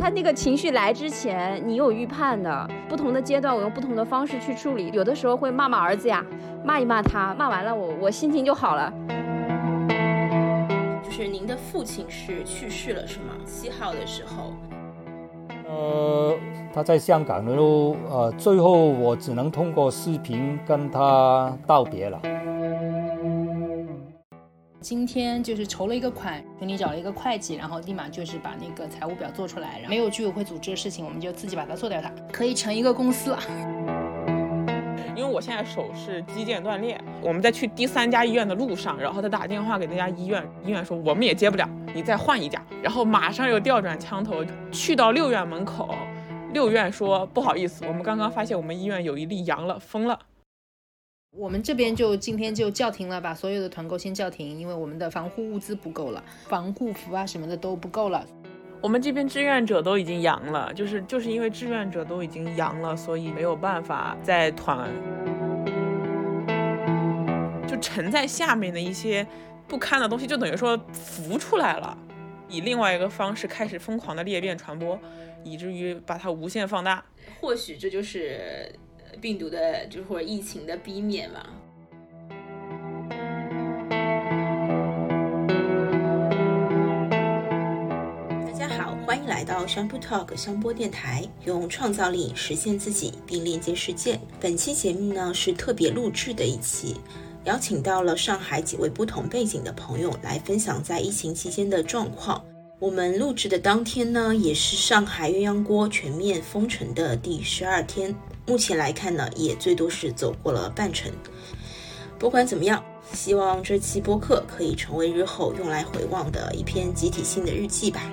他那个情绪来之前，你有预判的。不同的阶段，我用不同的方式去处理。有的时候会骂骂儿子呀，骂一骂他，骂完了我我心情就好了。就是您的父亲是去世了是吗？七号的时候。呃，他在香港的路，呃，最后我只能通过视频跟他道别了。今天就是筹了一个款，群里找了一个会计，然后立马就是把那个财务表做出来，然后没有居委会组织的事情，我们就自己把它做掉，它可以成一个公司了。因为我现在手是肌腱断裂，我们在去第三家医院的路上，然后他打电话给那家医院，医院说我们也接不了，你再换一家，然后马上又调转枪头去到六院门口，六院说不好意思，我们刚刚发现我们医院有一例阳了，封了。我们这边就今天就叫停了，把所有的团购先叫停，因为我们的防护物资不够了，防护服啊什么的都不够了。我们这边志愿者都已经阳了，就是就是因为志愿者都已经阳了，所以没有办法再团。就沉在下面的一些不堪的东西，就等于说浮出来了，以另外一个方式开始疯狂的裂变传播，以至于把它无限放大。或许这就是。病毒的，就是或者疫情的逼面嘛。大家好，欢迎来到商 o Talk 香波电台，用创造力实现自己并链接世界。本期节目呢是特别录制的一期，邀请到了上海几位不同背景的朋友来分享在疫情期间的状况。我们录制的当天呢，也是上海鸳鸯锅全面封城的第十二天。目前来看呢，也最多是走过了半程。不管怎么样，希望这期播客可以成为日后用来回望的一篇集体性的日记吧。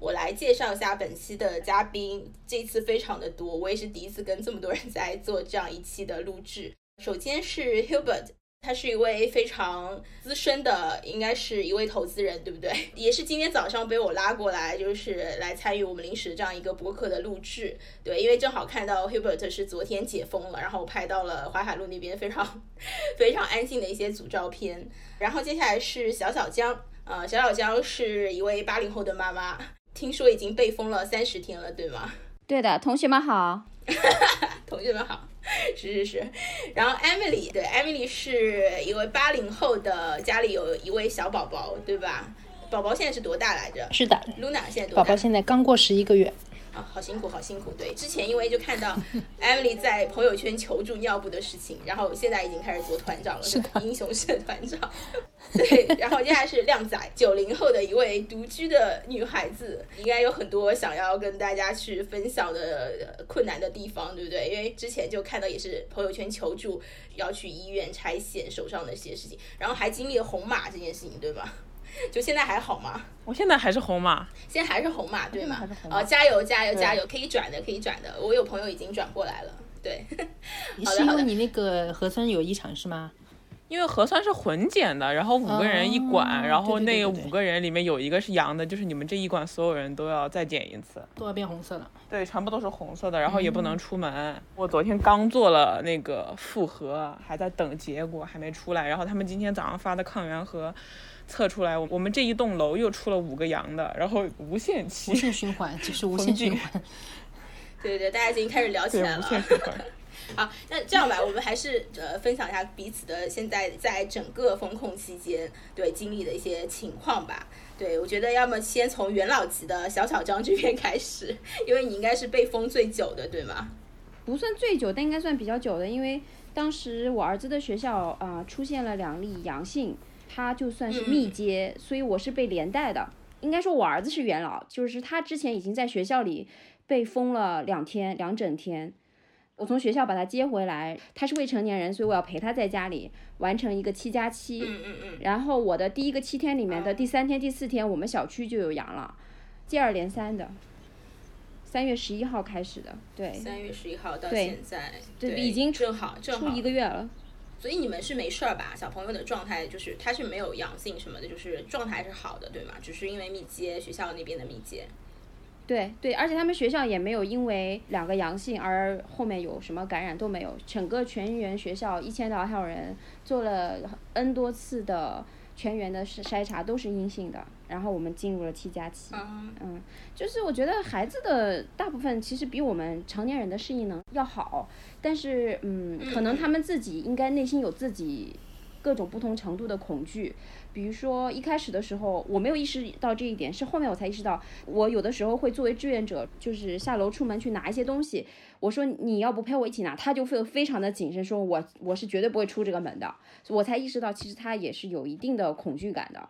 我来介绍一下本期的嘉宾，这次非常的多，我也是第一次跟这么多人在做这样一期的录制。首先是 Hubert。他是一位非常资深的，应该是一位投资人，对不对？也是今天早上被我拉过来，就是来参与我们临时这样一个播客的录制，对，因为正好看到 Hubert 是昨天解封了，然后我拍到了淮海路那边非常 非常安静的一些组照片。然后接下来是小小江，呃，小小江是一位八零后的妈妈，听说已经被封了三十天了，对吗？对的，同学们好，同学们好。是是是，然后 Emily 对 Emily 是一位八零后的，家里有一位小宝宝，对吧？宝宝现在是多大来着？是的，Luna 现在多大？宝宝现在刚过十一个月。啊，好辛苦，好辛苦。对，之前因为就看到 Emily 在朋友圈求助尿布的事情，然后现在已经开始做团长了，是的，英雄社团长。对，然后接下来是靓仔，九零后的一位独居的女孩子，应该有很多想要跟大家去分享的困难的地方，对不对？因为之前就看到也是朋友圈求助要去医院拆线手上的一些事情，然后还经历了红码这件事情，对吧？就现在还好吗？我现在还是红码，现在还是红码，对吗？哦，加油加油加油！可以转的，可以转的。我有朋友已经转过来了。对，是因为你那个核酸有异常是吗？因为核酸是混检的，然后五个人一管，然后那五个人里面有一个是阳的，就是你们这一管所有人都要再检一次，都要变红色的。对，全部都是红色的，然后也不能出门。我昨天刚做了那个复核，还在等结果，还没出来。然后他们今天早上发的抗原和。测出来，我们这一栋楼又出了五个阳的，然后无限期、无限循环，就是无限循环。对对对，大家已经开始聊起来了。无限循环。好，那这样吧，我们还是呃分享一下彼此的现在在整个风控期间对经历的一些情况吧。对，我觉得要么先从元老级的小小张这边开始，因为你应该是被封最久的，对吗？不算最久，但应该算比较久的，因为当时我儿子的学校啊出现了两例阳性。他就算是密接，所以我是被连带的。应该说，我儿子是元老，就是他之前已经在学校里被封了两天，两整天。我从学校把他接回来，他是未成年人，所以我要陪他在家里完成一个七加七。嗯嗯嗯。然后我的第一个七天里面的第三天、第四天，我们小区就有阳了，接二连三的。三月十一号开始的，对。三月十一号到现在，对，已经正好正好一个月了。所以你们是没事儿吧？小朋友的状态就是他是没有阳性什么的，就是状态是好的，对吗？只是因为密接学校那边的密接。对对，而且他们学校也没有因为两个阳性而后面有什么感染都没有，整个全员学校一千多号人做了 N 多次的全员的筛筛查都是阴性的，然后我们进入了七加七。嗯嗯，就是我觉得孩子的大部分其实比我们成年人的适应能要好，但是嗯，可能他们自己应该内心有自己各种不同程度的恐惧。比如说一开始的时候，我没有意识到这一点，是后面我才意识到，我有的时候会作为志愿者，就是下楼出门去拿一些东西，我说你要不陪我一起拿，他就会非常的谨慎，说我我是绝对不会出这个门的，我才意识到其实他也是有一定的恐惧感的。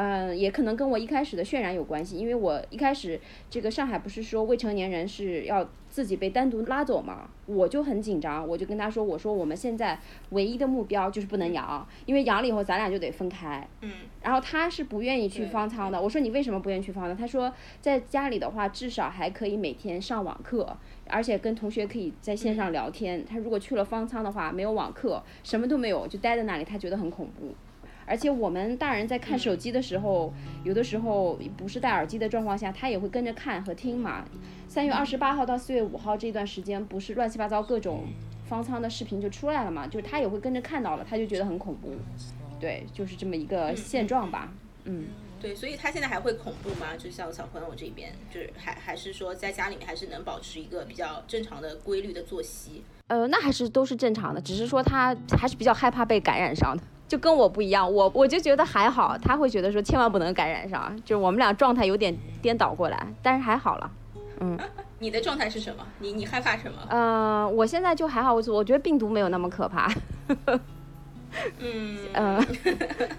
嗯，也可能跟我一开始的渲染有关系，因为我一开始这个上海不是说未成年人是要自己被单独拉走嘛，我就很紧张，我就跟他说，我说我们现在唯一的目标就是不能阳，因为阳了以后咱俩就得分开。嗯然后他是不愿意去方舱的，我说你为什么不愿意去方舱？他说在家里的话，至少还可以每天上网课，而且跟同学可以在线上聊天。他如果去了方舱的话，没有网课，什么都没有，就待在那里，他觉得很恐怖。而且我们大人在看手机的时候，有的时候不是戴耳机的状况下，他也会跟着看和听嘛。三月二十八号到四月五号这段时间，不是乱七八糟各种方舱的视频就出来了嘛？就是他也会跟着看到了，他就觉得很恐怖。对，就是这么一个现状吧。嗯，对，所以他现在还会恐怖吗？就像小朋友这边，就是还还是说在家里面还是能保持一个比较正常的规律的作息。呃，那还是都是正常的，只是说他还是比较害怕被感染上的，就跟我不一样。我我就觉得还好，他会觉得说千万不能感染上，就是我们俩状态有点颠倒过来，但是还好了。嗯，你的状态是什么？你你害怕什么？呃，我现在就还好，我我觉得病毒没有那么可怕。嗯嗯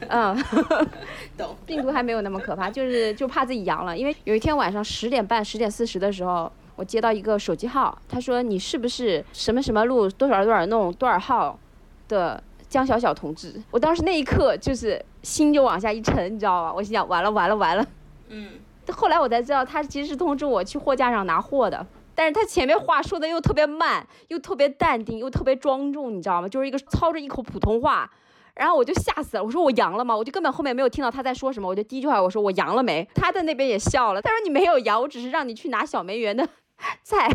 嗯，懂。病毒还没有那么可怕，就是就怕自己阳了。因为有一天晚上十点半、十点四十的时候，我接到一个手机号，他说你是不是什么什么路多少多少弄多少号的江小小同志？我当时那一刻就是心就往下一沉，你知道吧？我心想完了完了完了。嗯后来我才知道，他其实是通知我去货架上拿货的。但是他前面话说的又特别慢，又特别淡定，又特别庄重，你知道吗？就是一个操着一口普通话，然后我就吓死了。我说我阳了吗？我就根本后面没有听到他在说什么。我就第一句话我说我阳了没？他在那边也笑了。他说你没有阳，我只是让你去拿小梅园的 菜。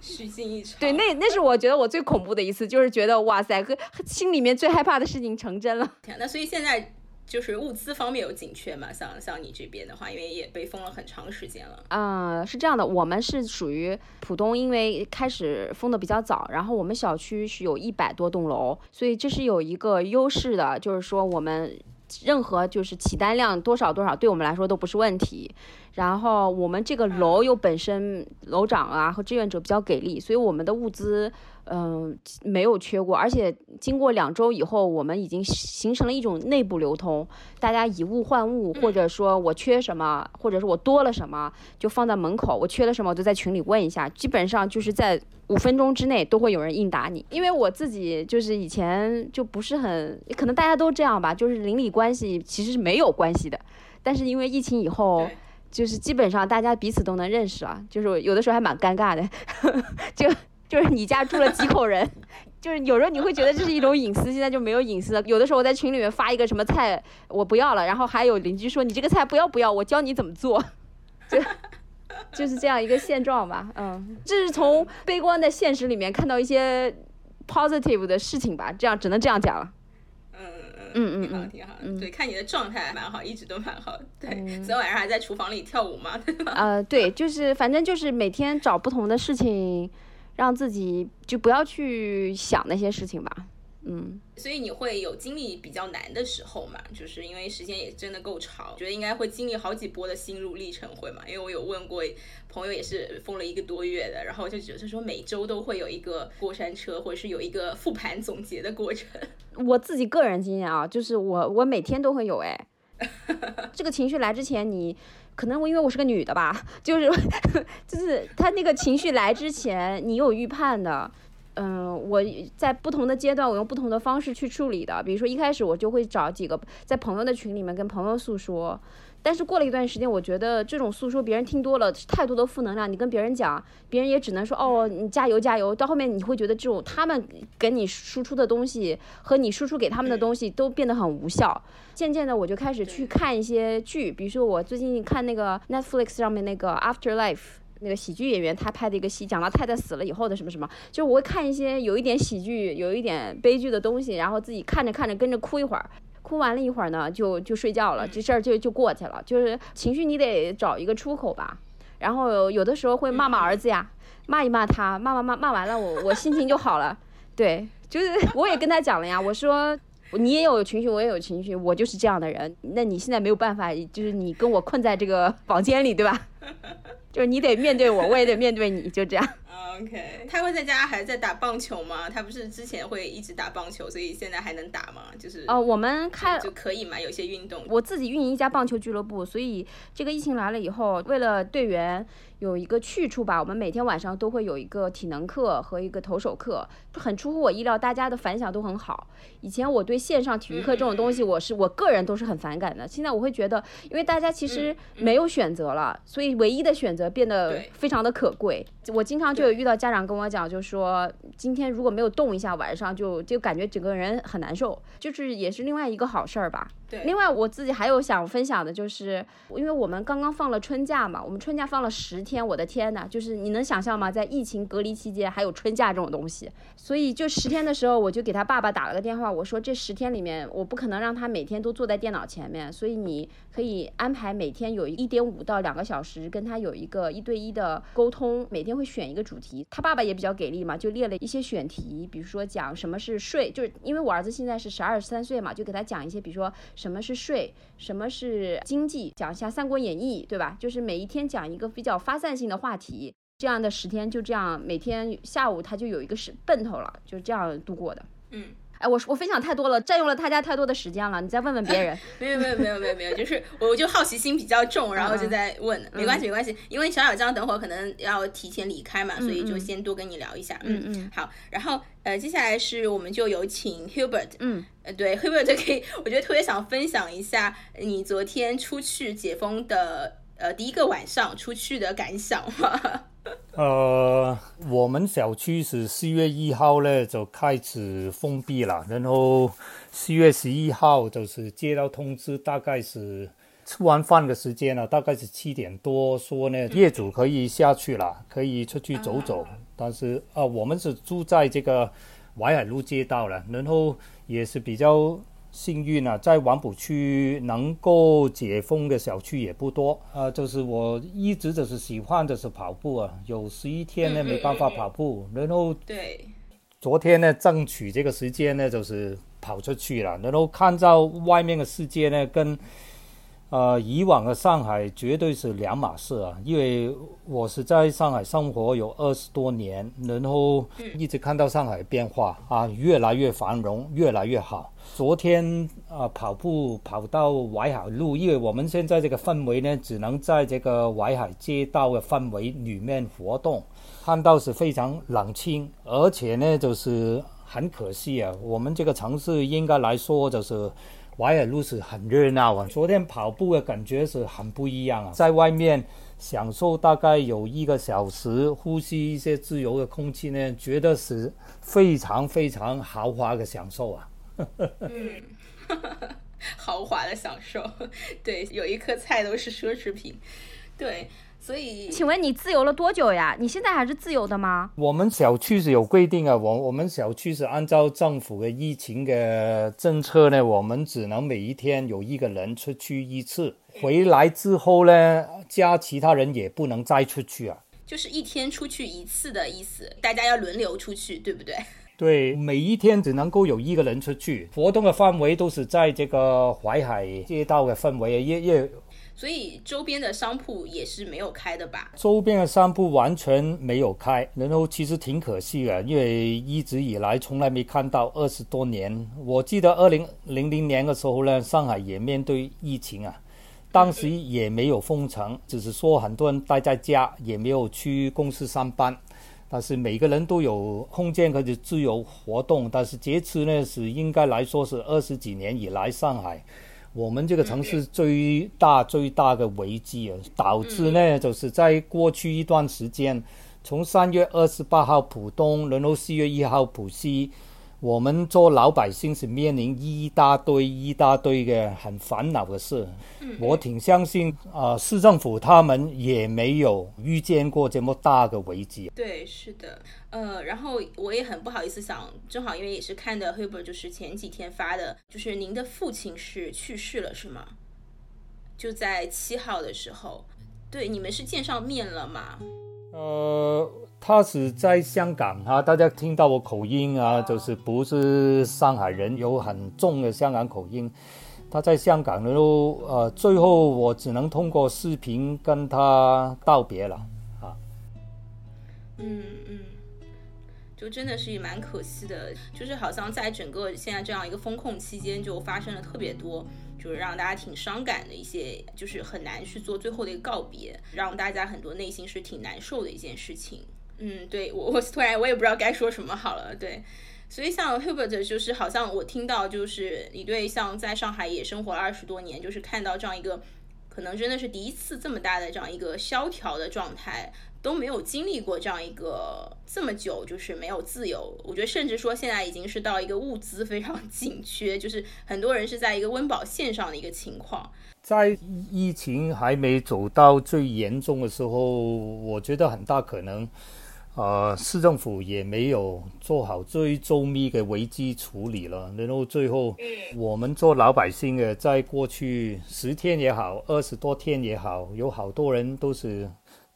虚惊一场。对，那那是我觉得我最恐怖的一次，就是觉得哇塞，和心里面最害怕的事情成真了。天，那所以现在就是物资方面有紧缺嘛？像像你这边的话，因为也被封了很长时间了。嗯，是这样的，我们是属于浦东，因为开始封的比较早，然后我们小区是有一百多栋楼，所以这是有一个优势的，就是说我们任何就是起单量多少多少，对我们来说都不是问题。然后我们这个楼又本身楼长啊和志愿者比较给力，所以我们的物资嗯、没有缺过，而且经过两周以后，我们已经形成了一种内部流通，大家以物换物，或者说我缺什么，或者是我多了什么，就放在门口，我缺了什么，我就在群里问一下，基本上就是在五分钟之内都会有人应答你。因为我自己就是以前就不是很，可能大家都这样吧，就是邻里关系其实是没有关系的，但是因为疫情以后。就是基本上大家彼此都能认识了，就是有的时候还蛮尴尬的，就就是你家住了几口人，就是有时候你会觉得这是一种隐私，现在就没有隐私了。有的时候我在群里面发一个什么菜我不要了，然后还有邻居说你这个菜不要不要，我教你怎么做，就 就是这样一个现状吧。嗯，这是从悲观的现实里面看到一些 positive 的事情吧，这样只能这样讲了。嗯嗯嗯嗯挺好嗯挺好。对，看你的状态蛮好，一直都蛮好。对，昨天晚上还在厨房里跳舞嘛，对吧？呃，对，就是反正就是每天找不同的事情，让自己就不要去想那些事情吧。嗯，所以你会有经历比较难的时候嘛？就是因为时间也真的够长，觉得应该会经历好几波的心路历程，会嘛？因为我有问过朋友，也是封了一个多月的，然后就觉得说每周都会有一个过山车，或者是有一个复盘总结的过程。我自己个人经验啊，就是我我每天都会有哎，这个情绪来之前你。可能我因为我是个女的吧，就是 就是他那个情绪来之前，你有预判的，嗯，我在不同的阶段，我用不同的方式去处理的。比如说一开始我就会找几个在朋友的群里面跟朋友诉说，但是过了一段时间，我觉得这种诉说别人听多了，太多的负能量，你跟别人讲，别人也只能说哦，你加油加油。到后面你会觉得这种他们给你输出的东西和你输出给他们的东西都变得很无效。渐渐的，我就开始去看一些剧，比如说我最近看那个 Netflix 上面那个 Afterlife。那个喜剧演员他拍的一个戏，讲到太太死了以后的什么什么，就是我会看一些有一点喜剧、有一点悲剧的东西，然后自己看着看着跟着哭一会儿，哭完了一会儿呢，就就睡觉了，这事儿就就过去了。就是情绪你得找一个出口吧。然后有的时候会骂骂儿子呀，骂一骂他，骂骂骂骂完了，我我心情就好了。对，就是我也跟他讲了呀，我说你也有情绪，我也有情绪，我就是这样的人。那你现在没有办法，就是你跟我困在这个房间里，对吧？就是你得面对我，我也得面对你，就这样。OK，他会在家还在打棒球吗？他不是之前会一直打棒球，所以现在还能打吗？就是哦，我们开就可以嘛，有些运动。我自己运营一家棒球俱乐部，所以这个疫情来了以后，为了队员有一个去处吧，我们每天晚上都会有一个体能课和一个投手课，很出乎我意料，大家的反响都很好。以前我对线上体育课这种东西，我是我个人都是很反感的。现在我会觉得，因为大家其实没有选择了，所以唯一的选择变得非常的可贵。我经常就有遇到家长跟我讲，就说今天如果没有动一下，晚上就就感觉整个人很难受，就是也是另外一个好事儿吧。对，另外，我自己还有想分享的，就是因为我们刚刚放了春假嘛，我们春假放了十天，我的天呐，就是你能想象吗？在疫情隔离期间还有春假这种东西，所以就十天的时候，我就给他爸爸打了个电话，我说这十天里面，我不可能让他每天都坐在电脑前面，所以你可以安排每天有一点五到两个小时跟他有一个一对一的沟通，每天会选一个主题。他爸爸也比较给力嘛，就列了一些选题，比如说讲什么是税，就是因为我儿子现在是十二三岁嘛，就给他讲一些，比如说。什么是税，什么是经济，讲一下《三国演义》，对吧？就是每一天讲一个比较发散性的话题，这样的十天就这样，每天下午他就有一个是奔头了，就这样度过的。嗯，哎，我我分享太多了，占用了大家太多的时间了，你再问问别人。没有没有没有没有没有，就是我就好奇心比较重，然后就在问，没关系没关系，因为小小张等会儿可能要提前离开嘛，所以就先多跟你聊一下。嗯嗯，好，然后呃，接下来是我们就有请 Hubert，嗯，呃，对 Hubert 可以，我觉得特别想分享一下你昨天出去解封的呃第一个晚上出去的感想吗。呃，我们小区是四月一号呢就开始封闭了，然后四月十一号就是接到通知，大概是吃完饭的时间了，大概是七点多，说呢业主可以下去了，可以出去走走。但是啊、呃，我们是住在这个淮海路街道了，然后也是比较。幸运啊，在黄埔区能够解封的小区也不多啊。就是我一直就是喜欢就是跑步啊，有十一天呢没办法跑步，然后对，昨天呢争取这个时间呢就是跑出去了，然后看到外面的世界呢跟呃以往的上海绝对是两码事啊，因为我是在上海生活有二十多年，然后一直看到上海变化啊，越来越繁荣，越来越好。昨天啊、跑步跑到淮海路，因为我们现在这个氛围呢，只能在这个淮海街道的氛围里面活动，看到是非常冷清，而且呢就是很可惜啊，我们这个城市应该来说就是。淮海路是很热闹啊！昨天跑步的感觉是很不一样啊，在外面享受大概有一个小时，呼吸一些自由的空气呢，觉得是非常非常豪华的享受啊！嗯，豪华的享受，对，有一颗菜都是奢侈品，对。所以，请问你自由了多久呀？你现在还是自由的吗？我们小区是有规定啊，我我们小区是按照政府的疫情的政策呢，我们只能每一天有一个人出去一次，回来之后呢，加其他人也不能再出去啊。就是一天出去一次的意思，大家要轮流出去，对不对？对，每一天只能够有一个人出去，活动的范围都是在这个淮海街道的范围，也也。所以周边的商铺也是没有开的吧？周边的商铺完全没有开，然后其实挺可惜的，因为一直以来从来没看到二十多年。我记得二零零零年的时候呢，上海也面对疫情啊，当时也没有封城，只是说很多人待在家，也没有去公司上班，但是每个人都有空间可以自由活动。但是这次呢，是应该来说是二十几年以来上海。我们这个城市最大最大的危机啊，导致呢，就是在过去一段时间，从三月二十八号浦东，然后四月一号浦西，我们做老百姓是面临一大堆一大堆的很烦恼的事。我挺相信啊，市政府他们也没有遇见过这么大的危机。对，是的，呃，然后我也很不好意思想，正好因为也是看的 Hubert，就是前几天发的，就是您的父亲是去世了，是吗？就在七号的时候，对，你们是见上面了吗？呃，他是在香港啊，大家听到我口音啊，就是不是上海人，有很重的香港口音。他在香港，然后呃，最后我只能通过视频跟他道别了啊。嗯嗯，就真的是蛮可惜的，就是好像在整个现在这样一个风控期间，就发生了特别多。就是让大家挺伤感的一些，就是很难去做最后的一个告别，让大家很多内心是挺难受的一件事情。嗯，对我我突然我也不知道该说什么好了。对，所以像 Hubert 就是好像我听到就是你对像在上海也生活了二十多年，就是看到这样一个可能真的是第一次这么大的这样一个萧条的状态。都没有经历过这样一个这么久，就是没有自由。我觉得甚至说现在已经是到一个物资非常 紧缺，就是很多人是在一个温饱线上的一个情况。在疫情还没走到最严重的时候，我觉得很大可能，呃，市政府也没有做好最周密的危机处理了。然后最后，我们做老百姓的，在过去十天也好，二十多天也好，有好多人都是。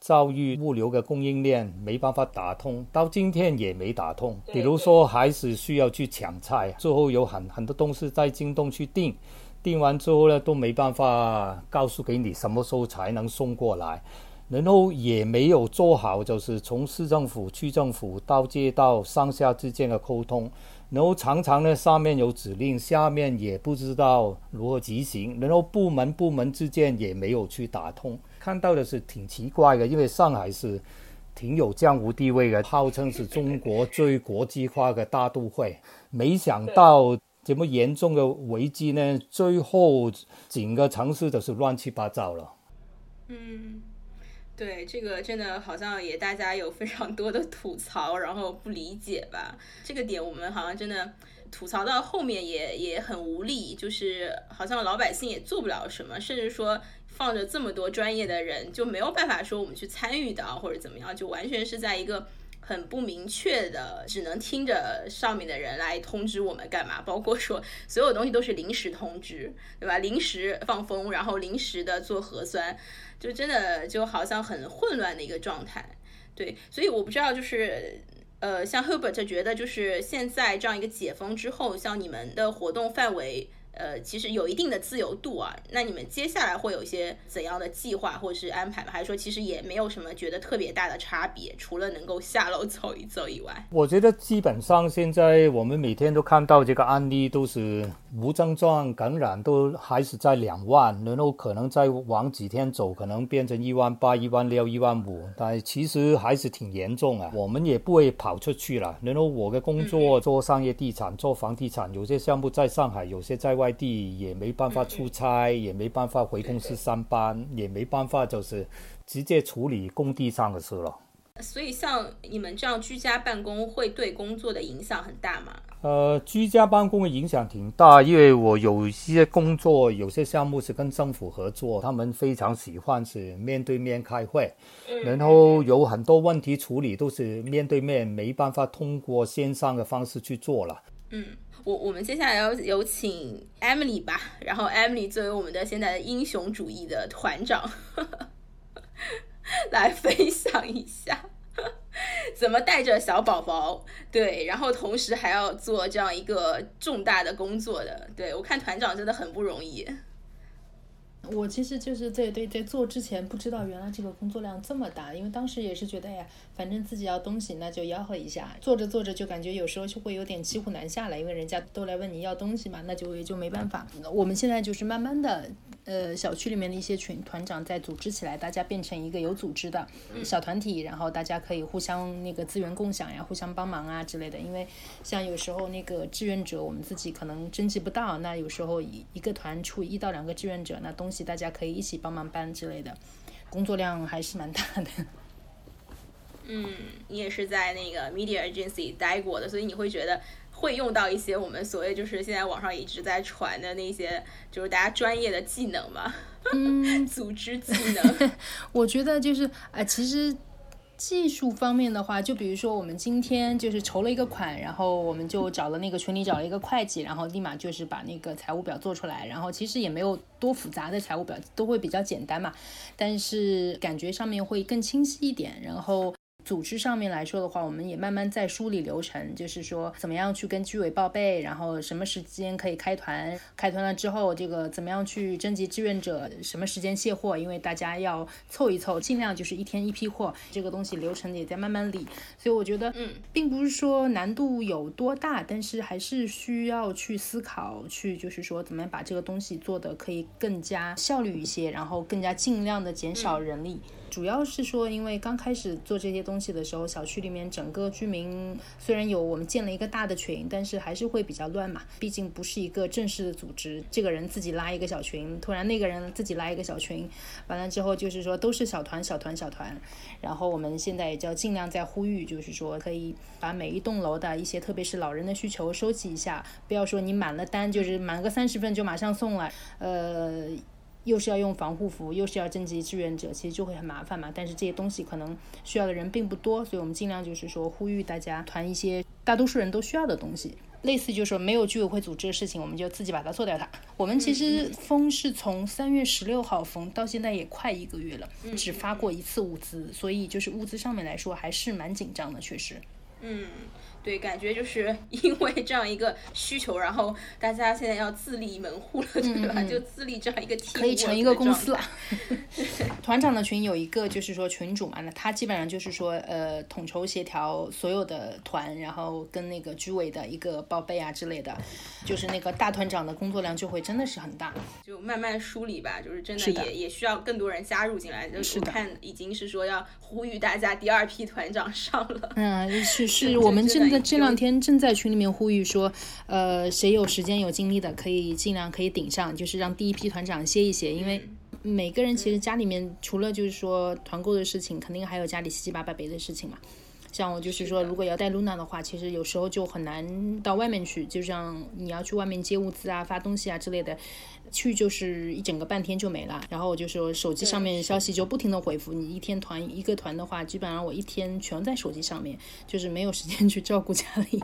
遭遇物流的供应链没办法打通，到今天也没打通。比如说，还是需要去抢菜，最后有很很多东西在京东去订，订完之后呢，都没办法告诉给你什么时候才能送过来，然后也没有做好，就是从市政府、区政府到街道上下之间的沟通，然后常常呢，上面有指令，下面也不知道如何执行，然后部门部门之间也没有去打通。看到的是挺奇怪的，因为上海是挺有江湖地位的，号称是中国最国际化的大都会。没想到这么严重的危机呢，最后整个城市都是乱七八糟了。嗯，对，这个真的好像也大家有非常多的吐槽，然后不理解吧？这个点我们好像真的吐槽到后面也也很无力，就是好像老百姓也做不了什么，甚至说。放着这么多专业的人，就没有办法说我们去参与到或者怎么样，就完全是在一个很不明确的，只能听着上面的人来通知我们干嘛。包括说所有东西都是临时通知，对吧？临时放风，然后临时的做核酸，就真的就好像很混乱的一个状态。对，所以我不知道，就是呃，像 Hubert 觉得，就是现在这样一个解封之后，像你们的活动范围。呃，其实有一定的自由度啊。那你们接下来会有一些怎样的计划或者是安排吗？还是说其实也没有什么觉得特别大的差别，除了能够下楼走一走以外？我觉得基本上现在我们每天都看到这个案例都是无症状感染，都还是在两万，然后可能再往几天走，可能变成一万八、一万六、一万五，但其实还是挺严重啊。我们也不会跑出去了。然后我的工作做商业地产、做房地产，有些项目在上海，有些在。外地也没办法出差，也没办法回公司上班，也没办法就是直接处理工地上的事了。所以，像你们这样居家办公，会对工作的影响很大吗？呃，居家办公的影响挺大，因为我有一些工作，有些项目是跟政府合作，他们非常喜欢是面对面开会，然后有很多问题处理都是面对面，没办法通过线上的方式去做了。嗯。我我们接下来要有请 Emily 吧，然后 Emily 作为我们的现在的英雄主义的团长，来分享一下怎么带着小宝宝，对，然后同时还要做这样一个重大的工作的，对我看团长真的很不容易。我其实就是在对在做之前不知道原来这个工作量这么大，因为当时也是觉得呀，反正自己要东西那就吆喝一下，做着做着就感觉有时候就会有点骑虎难下了，因为人家都来问你要东西嘛，那就也就没办法。我们现在就是慢慢的。呃，小区里面的一些群团长在组织起来，大家变成一个有组织的小团体，然后大家可以互相那个资源共享呀，互相帮忙啊之类的。因为像有时候那个志愿者，我们自己可能征集不到，那有时候一一个团出一到两个志愿者，那东西大家可以一起帮忙搬之类的，工作量还是蛮大的。嗯，你也是在那个 media agency 待过的，所以你会觉得。会用到一些我们所谓就是现在网上一直在传的那些，就是大家专业的技能嘛，嗯，组织技能。我觉得就是啊，其实。技术方面的话，就比如说我们今天就是筹了一个款，然后我们就找了那个群里找了一个会计，然后立马就是把那个财务表做出来，然后其实也没有多复杂的财务表，都会比较简单嘛，但是感觉上面会更清晰一点，然后。组织上面来说的话，我们也慢慢在梳理流程，就是说怎么样去跟居委报备，然后什么时间可以开团，开团了之后，这个怎么样去征集志愿者，什么时间卸货，因为大家要凑一凑，尽量就是一天一批货，这个东西流程也在慢慢理。所以我觉得，嗯，并不是说难度有多大，但是还是需要去思考，去就是说怎么样把这个东西做的可以更加效率一些，然后更加尽量的减少人力。主要是说，因为刚开始做这些东西的时候，小区里面整个居民虽然有我们建了一个大的群，但是还是会比较乱嘛。毕竟不是一个正式的组织，这个人自己拉一个小群，突然那个人自己拉一个小群，完了之后就是说都是小团小团小团。然后我们现在也叫尽量在呼吁，就是说可以把每一栋楼的一些，特别是老人的需求收集一下，不要说你满了单就是满个三十份就马上送了，呃。又是要用防护服，又是要征集志愿者，其实就会很麻烦嘛。但是这些东西可能需要的人并不多，所以我们尽量就是说呼吁大家团一些大多数人都需要的东西。类似就是说没有居委会组织的事情，我们就自己把它做掉它。我们其实封是从三月十六号封到现在也快一个月了，只发过一次物资，所以就是物资上面来说还是蛮紧张的，确实。嗯。对，感觉就是 因为这样一个需求，然后大家现在要自立门户了，对吧？就自立这样一个可以成一个公司了。团长的群有一个，就是说群主嘛，那他基本上就是说，呃，统筹协调所有的团，然后跟那个居委的一个报备啊之类的，就是那个大团长的工作量就会真的是很大。就慢慢梳理吧，就是真的也也需要更多人加入进来。就是看已经是说要呼吁大家第二批团长上了。嗯，是是，我们真。这两天正在群里面呼吁说，呃，谁有时间有精力的，可以尽量可以顶上，就是让第一批团长歇一歇，因为每个人其实家里面除了就是说团购的事情，肯定还有家里七七八八别的事情嘛。像我就是说，如果要带露娜的话，其实有时候就很难到外面去，就像你要去外面接物资啊、发东西啊之类的。去就是一整个半天就没了，然后我就说手机上面消息就不停的回复你，一天团一个团的话，基本上我一天全在手机上面，就是没有时间去照顾家里。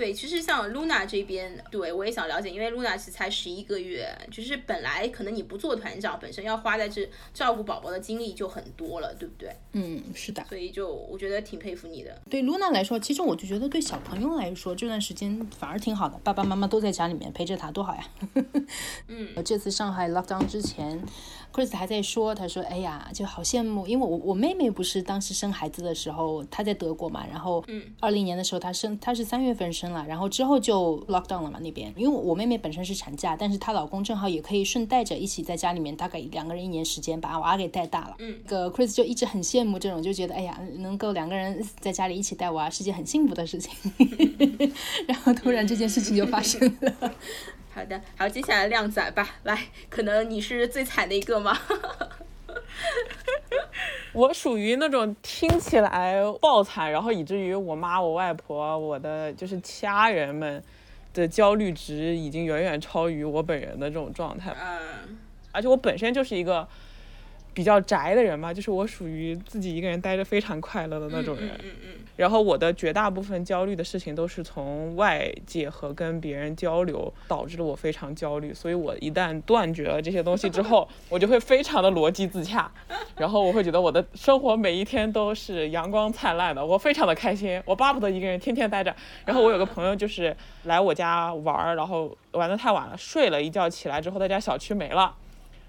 对，其实像 Luna 这边，对我也想了解，因为 Luna 其实才十一个月，就是本来可能你不做团长，本身要花在这照顾宝宝的精力就很多了，对不对？嗯，是的。所以就我觉得挺佩服你的。对 Luna 来说，其实我就觉得对小朋友来说，这段时间反而挺好的，爸爸妈妈都在家里面陪着他，多好呀。嗯，这次上海 lockdown 之前。Chris 还在说，他说：“哎呀，就好羡慕，因为我我妹妹不是当时生孩子的时候，她在德国嘛，然后，嗯，二零年的时候她生，她是三月份生了，然后之后就 lock down 了嘛那边，因为我妹妹本身是产假，但是她老公正好也可以顺带着一起在家里面，大概两个人一年时间把娃给带大了。嗯，个 Chris 就一直很羡慕这种，就觉得哎呀，能够两个人在家里一起带娃是件很幸福的事情，然后突然这件事情就发生了。”好的，好，接下来靓仔吧，来，可能你是最惨的一个吗？我属于那种听起来爆惨，然后以至于我妈、我外婆、我的就是家人们的焦虑值已经远远超于我本人的这种状态。嗯，而且我本身就是一个。比较宅的人嘛，就是我属于自己一个人待着非常快乐的那种人。嗯嗯。然后我的绝大部分焦虑的事情都是从外界和跟别人交流导致了我非常焦虑，所以我一旦断绝了这些东西之后，我就会非常的逻辑自洽，然后我会觉得我的生活每一天都是阳光灿烂的，我非常的开心，我巴不得一个人天天待着。然后我有个朋友就是来我家玩儿，然后玩的太晚了，睡了一觉起来之后，他家小区没了。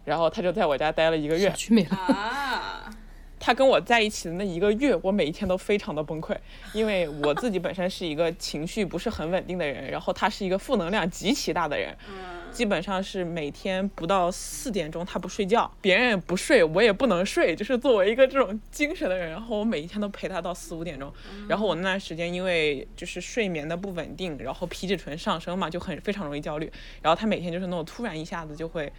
然后他就在我家待了一个月。啊！他跟我在一起的那一个月，我每一天都非常的崩溃，因为我自己本身是一个情绪不是很稳定的人，然后他是一个负能量极其大的人，基本上是每天不到四点钟他不睡觉，别人也不睡，我也不能睡，就是作为一个这种精神的人，然后我每一天都陪他到四五点钟，然后我那段时间因为就是睡眠的不稳定，然后皮质醇上升嘛，就很非常容易焦虑，然后他每天就是那种突然一下子就会。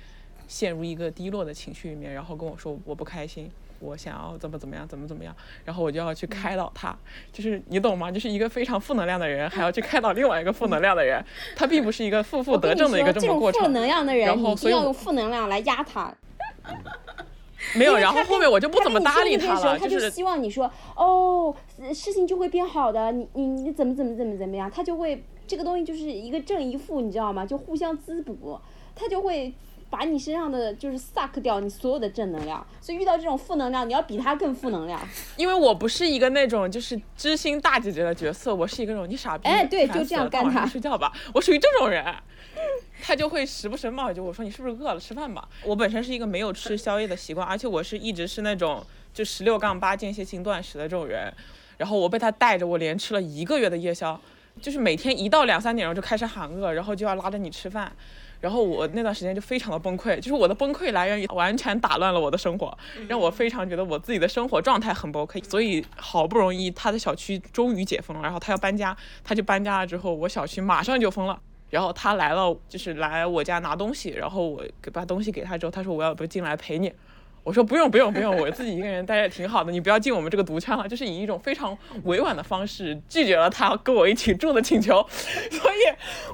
陷入一个低落的情绪里面，然后跟我说我不开心，我想要怎么怎么样，怎么怎么样，然后我就要去开导他，就是你懂吗？就是一个非常负能量的人，还要去开导另外一个负能量的人，他并不是一个负负得正的一个这么过程。负能量的人，然后你就要用负能量来压他。没有，然后后面我就不怎么搭理他了，他就希望你说哦，事情就会变好的，你你你怎么怎么怎么怎么样，他就会这个东西就是一个正一负，你知道吗？就互相滋补，他就会把你身上的就是 suck 掉你所有的正能量，所以遇到这种负能量，你要比他更负能量。因为我不是一个那种就是知心大姐姐的角色，我是一个那种你傻逼，哎，对，就这样干他睡觉吧，我属于这种人。他就会时不时冒一句我说你是不是饿了吃饭吧。我本身是一个没有吃宵夜的习惯，而且我是一直是那种就十六杠八间歇性断食的这种人。然后我被他带着，我连吃了一个月的夜宵，就是每天一到两三点钟就开始喊饿，然后就要拉着你吃饭。然后我那段时间就非常的崩溃，就是我的崩溃来源于完全打乱了我的生活，让我非常觉得我自己的生活状态很崩溃。所以好不容易他的小区终于解封了，然后他要搬家，他就搬家了之后，我小区马上就封了。然后他来了，就是来我家拿东西，然后我给把东西给他之后，他说我要不进来陪你，我说不用不用不用，我自己一个人待着挺好的，你不要进我们这个毒圈了，就是以一种非常委婉的方式拒绝了他跟我一起住的请求，所以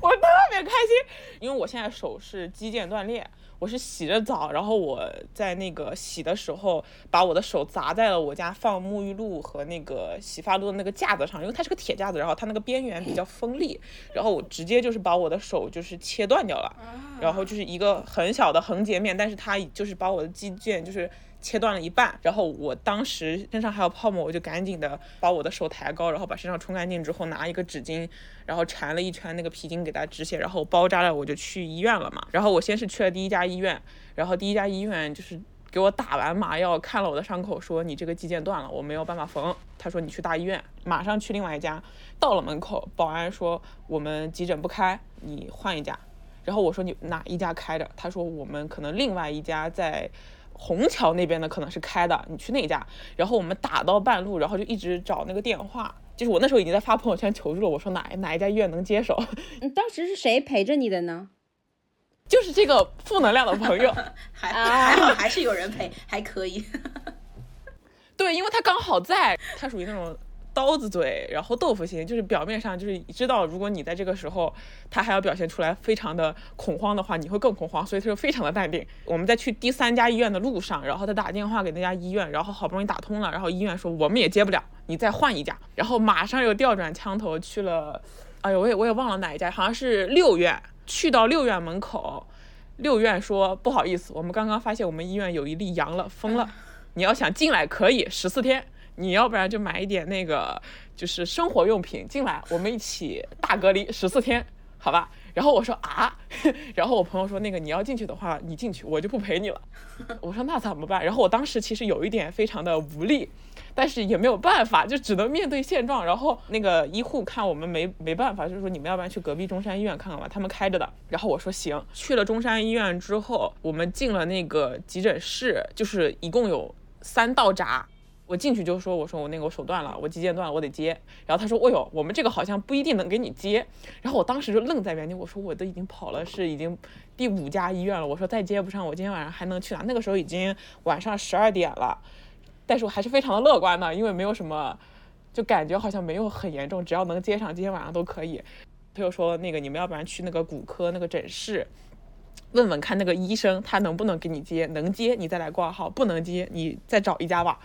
我特别开心，因为我现在手是肌腱断裂。我是洗着澡，然后我在那个洗的时候，把我的手砸在了我家放沐浴露和那个洗发露的那个架子上，因为它是个铁架子，然后它那个边缘比较锋利，然后我直接就是把我的手就是切断掉了，然后就是一个很小的横截面，但是它就是把我的肌腱就是。切断了一半，然后我当时身上还有泡沫，我就赶紧的把我的手抬高，然后把身上冲干净之后，拿一个纸巾，然后缠了一圈那个皮筋给它止血，然后包扎了，我就去医院了嘛。然后我先是去了第一家医院，然后第一家医院就是给我打完麻药，看了我的伤口，说你这个肌腱断了，我没有办法缝。他说你去大医院，马上去另外一家。到了门口，保安说我们急诊不开，你换一家。然后我说你哪一家开着？他说我们可能另外一家在。虹桥那边的可能是开的，你去那家。然后我们打到半路，然后就一直找那个电话。就是我那时候已经在发朋友圈求助了，我说哪哪一家医院能接手？当时是谁陪着你的呢？就是这个负能量的朋友，还还好还是有人陪，还可以。对，因为他刚好在，他属于那种。刀子嘴，然后豆腐心，就是表面上就是知道，如果你在这个时候，他还要表现出来非常的恐慌的话，你会更恐慌，所以他就非常的淡定。我们在去第三家医院的路上，然后他打电话给那家医院，然后好不容易打通了，然后医院说我们也接不了，你再换一家，然后马上又调转枪头去了，哎呦，我也我也忘了哪一家，好像是六院，去到六院门口，六院说不好意思，我们刚刚发现我们医院有一例阳了，封了，你要想进来可以十四天。你要不然就买一点那个，就是生活用品进来，我们一起大隔离十四天，好吧？然后我说啊，然后我朋友说那个你要进去的话，你进去，我就不陪你了。我说那怎么办？然后我当时其实有一点非常的无力，但是也没有办法，就只能面对现状。然后那个医护看我们没没办法，就是说你们要不然去隔壁中山医院看看吧，他们开着的。然后我说行，去了中山医院之后，我们进了那个急诊室，就是一共有三道闸。我进去就说，我说我那个我手断了，我肌腱断了，我得接。然后他说，哦呦，我们这个好像不一定能给你接。然后我当时就愣在原地，我说我都已经跑了，是已经第五家医院了。我说再接不上，我今天晚上还能去哪？那个时候已经晚上十二点了，但是我还是非常的乐观的，因为没有什么，就感觉好像没有很严重，只要能接上，今天晚上都可以。他又说，那个你们要不然去那个骨科那个诊室，问问看那个医生他能不能给你接，能接你再来挂号，不能接你再找一家吧。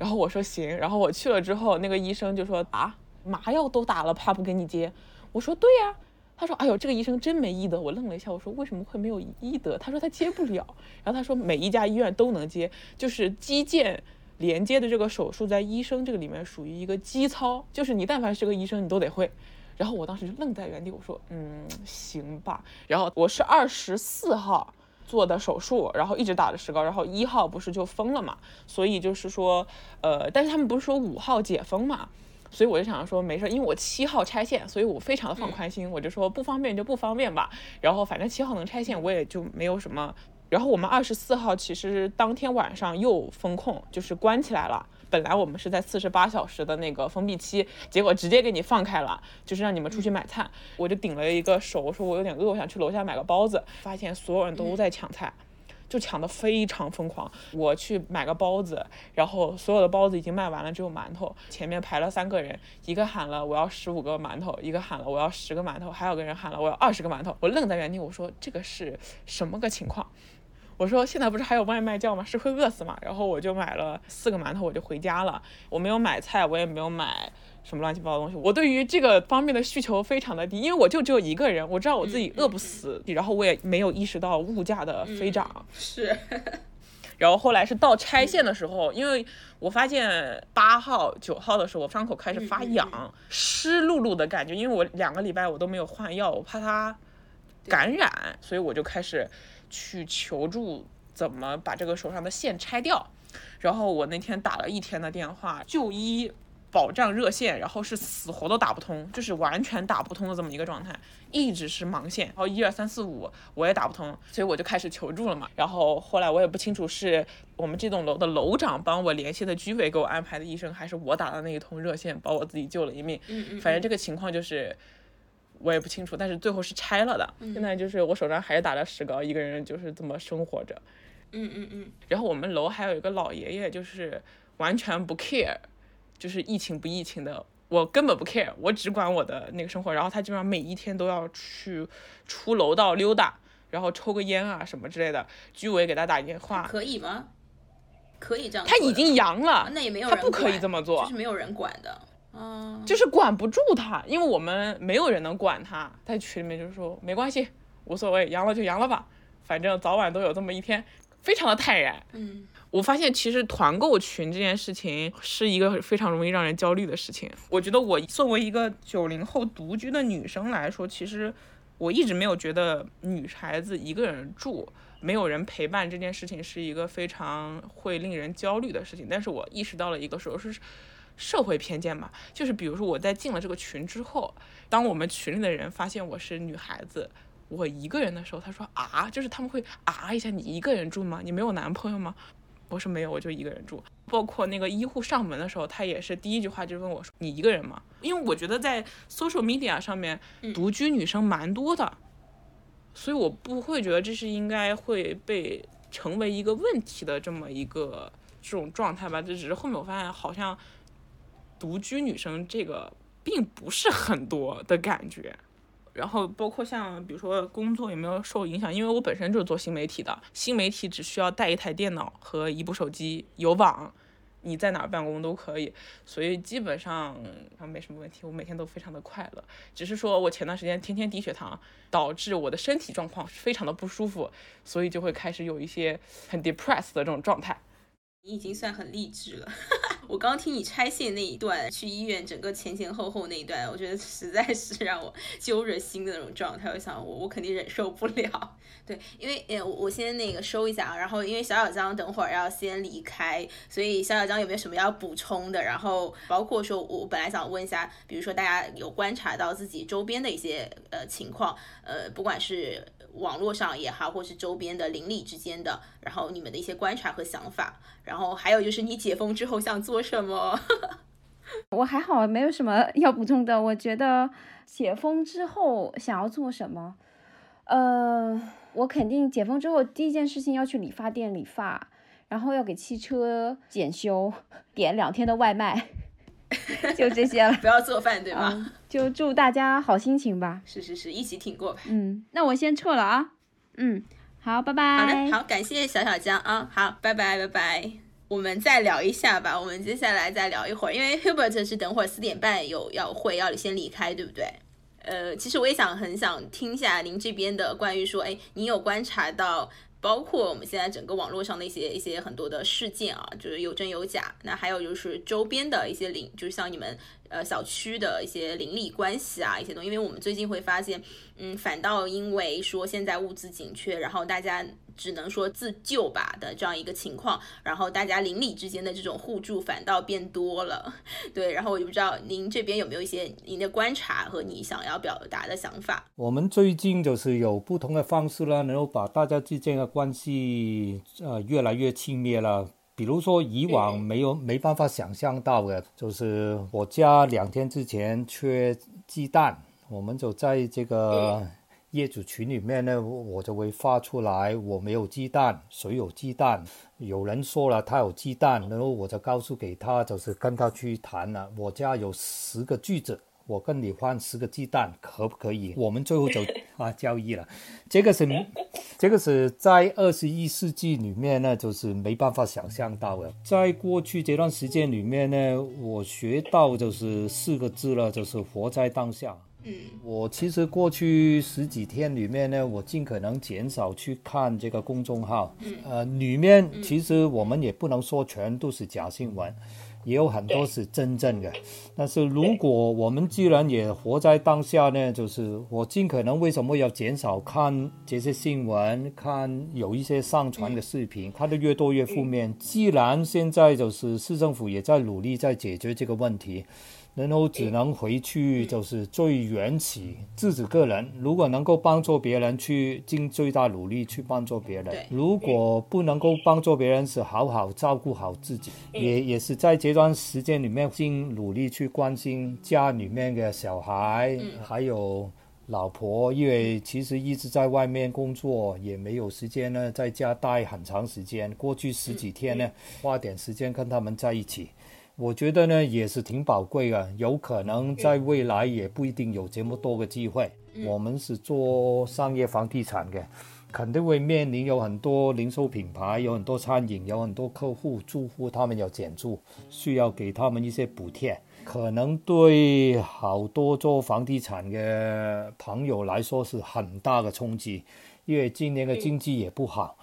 然后我说行，然后我去了之后，那个医生就说啊，麻药都打了，怕不给你接？我说对呀。他说哎呦，这个医生真没医德。我愣了一下，我说为什么会没有医德？他说他接不了。然后他说每一家医院都能接，就是肌腱连接的这个手术，在医生这个里面属于一个基操，就是你但凡是个医生，你都得会。然后我当时就愣在原地，我说嗯，行吧。然后我是二十四号。做的手术，然后一直打着石膏，然后一号不是就封了嘛，所以就是说，呃，但是他们不是说五号解封嘛，所以我就想说没事，因为我七号拆线，所以我非常的放宽心，我就说不方便就不方便吧，然后反正七号能拆线，我也就没有什么。然后我们二十四号其实当天晚上又封控，就是关起来了。本来我们是在四十八小时的那个封闭期，结果直接给你放开了，就是让你们出去买菜。我就顶了一个手，我说我有点饿，我想去楼下买个包子。发现所有人都在抢菜，就抢得非常疯狂。我去买个包子，然后所有的包子已经卖完了，只有馒头。前面排了三个人，一个喊了我要十五个馒头，一个喊了我要十个馒头，还有个人喊了我要二十个馒头。我愣在原地，我说这个是什么个情况？我说现在不是还有外卖叫吗？是会饿死吗？然后我就买了四个馒头，我就回家了。我没有买菜，我也没有买什么乱七八糟东西。我对于这个方面的需求非常的低，因为我就只有一个人，我知道我自己饿不死，然后我也没有意识到物价的飞涨。是，然后后来是到拆线的时候，因为我发现八号、九号的时候，我伤口开始发痒，湿漉漉的感觉，因为我两个礼拜我都没有换药，我怕它感染，所以我就开始。去求助怎么把这个手上的线拆掉，然后我那天打了一天的电话，就医保障热线，然后是死活都打不通，就是完全打不通的这么一个状态，一直是盲线，然后一二三四五我也打不通，所以我就开始求助了嘛。然后后来我也不清楚是我们这栋楼的楼长帮我联系的居委给我安排的医生，还是我打的那一通热线把我自己救了一命。嗯嗯，反正这个情况就是。我也不清楚，但是最后是拆了的。现在就是我手上还是打了石膏，一个人就是这么生活着。嗯嗯嗯。然后我们楼还有一个老爷爷，就是完全不 care，就是疫情不疫情的，我根本不 care，我只管我的那个生活。然后他基本上每一天都要去出楼道溜达，然后抽个烟啊什么之类的。居委给他打电话，可以吗？可以这样。他已经阳了，那也没有他不可以这么做，就是没有人管的。嗯，就是管不住他，因为我们没有人能管他。在群里面就是说没关系，无所谓，阳了就阳了吧，反正早晚都有这么一天，非常的泰然。嗯，我发现其实团购群这件事情是一个非常容易让人焦虑的事情。我觉得我作为一个九零后独居的女生来说，其实我一直没有觉得女孩子一个人住没有人陪伴这件事情是一个非常会令人焦虑的事情。但是我意识到了一个时候是。社会偏见嘛，就是比如说我在进了这个群之后，当我们群里的人发现我是女孩子，我一个人的时候，他说啊，就是他们会啊一下，你一个人住吗？你没有男朋友吗？我说没有，我就一个人住。包括那个医护上门的时候，他也是第一句话就问我说你一个人吗？因为我觉得在 social media 上面独居女生蛮多的，所以我不会觉得这是应该会被成为一个问题的这么一个这种状态吧。这只是后面我发现好像。独居女生这个并不是很多的感觉，然后包括像比如说工作有没有受影响？因为我本身就是做新媒体的，新媒体只需要带一台电脑和一部手机，有网，你在哪儿办公都可以，所以基本上没什么问题。我每天都非常的快乐，只是说我前段时间天天低血糖，导致我的身体状况非常的不舒服，所以就会开始有一些很 depressed 的这种状态。你已经算很励志了。我刚听你拆线那一段，去医院整个前前后后那一段，我觉得实在是让我揪着心的那种状态。我想，我我肯定忍受不了。对，因为呃，我先那个收一下啊。然后，因为小小江等会儿要先离开，所以小小江有没有什么要补充的？然后，包括说，我本来想问一下，比如说大家有观察到自己周边的一些呃情况，呃，不管是。网络上也好，或是周边的邻里之间的，然后你们的一些观察和想法，然后还有就是你解封之后想做什么？我还好，没有什么要补充的。我觉得解封之后想要做什么，呃，我肯定解封之后第一件事情要去理发店理发，然后要给汽车检修，点两天的外卖。就这些了，不要做饭，对吗？就祝大家好心情吧。是是是，一起挺过吧。嗯，那我先撤了啊。嗯，好，拜拜。好的，好，感谢小小江啊。好，拜拜拜拜。我们再聊一下吧。我们接下来再聊一会儿，因为 Hubert 是等会儿四点半有要会要先离开，对不对？呃，其实我也想很想听一下您这边的关于说，哎，你有观察到。包括我们现在整个网络上的一些一些很多的事件啊，就是有真有假。那还有就是周边的一些邻，就是像你们呃小区的一些邻里关系啊，一些东西。因为我们最近会发现，嗯，反倒因为说现在物资紧缺，然后大家。只能说自救吧的这样一个情况，然后大家邻里之间的这种互助反倒变多了，对，然后我就不知道您这边有没有一些您的观察和你想要表达的想法。我们最近就是有不同的方式呢，能够把大家之间的关系呃越来越亲密了。比如说以往没有没办法想象到的，就是我家两天之前缺鸡蛋，我们就在这个。业主群里面呢，我就会发出来我没有鸡蛋，谁有鸡蛋？有人说了他有鸡蛋，然后我就告诉给他，就是跟他去谈了。我家有十个句子，我跟你换十个鸡蛋，可不可以？我们最后就 啊交易了。这个是这个是在二十一世纪里面呢，就是没办法想象到的。在过去这段时间里面呢，我学到就是四个字了，就是活在当下。嗯，我其实过去十几天里面呢，我尽可能减少去看这个公众号。嗯，呃，里面其实我们也不能说全都是假新闻，也有很多是真正的。但是如果我们既然也活在当下呢，就是我尽可能为什么要减少看这些新闻，看有一些上传的视频，看的越多越负面。既然现在就是市政府也在努力在解决这个问题。然后只能回去，就是最缘起，自己个人。如果能够帮助别人，去尽最大努力去帮助别人；如果不能够帮助别人，是好好照顾好自己，也也是在这段时间里面尽努力去关心家里面的小孩，还有老婆，因为其实一直在外面工作，也没有时间呢，在家待很长时间。过去十几天呢，花点时间跟他们在一起。我觉得呢也是挺宝贵的，有可能在未来也不一定有这么多个机会。我们是做商业房地产的，肯定会面临有很多零售品牌，有很多餐饮，有很多客户住户，他们要减租，需要给他们一些补贴，可能对好多做房地产的朋友来说是很大的冲击，因为今年的经济也不好，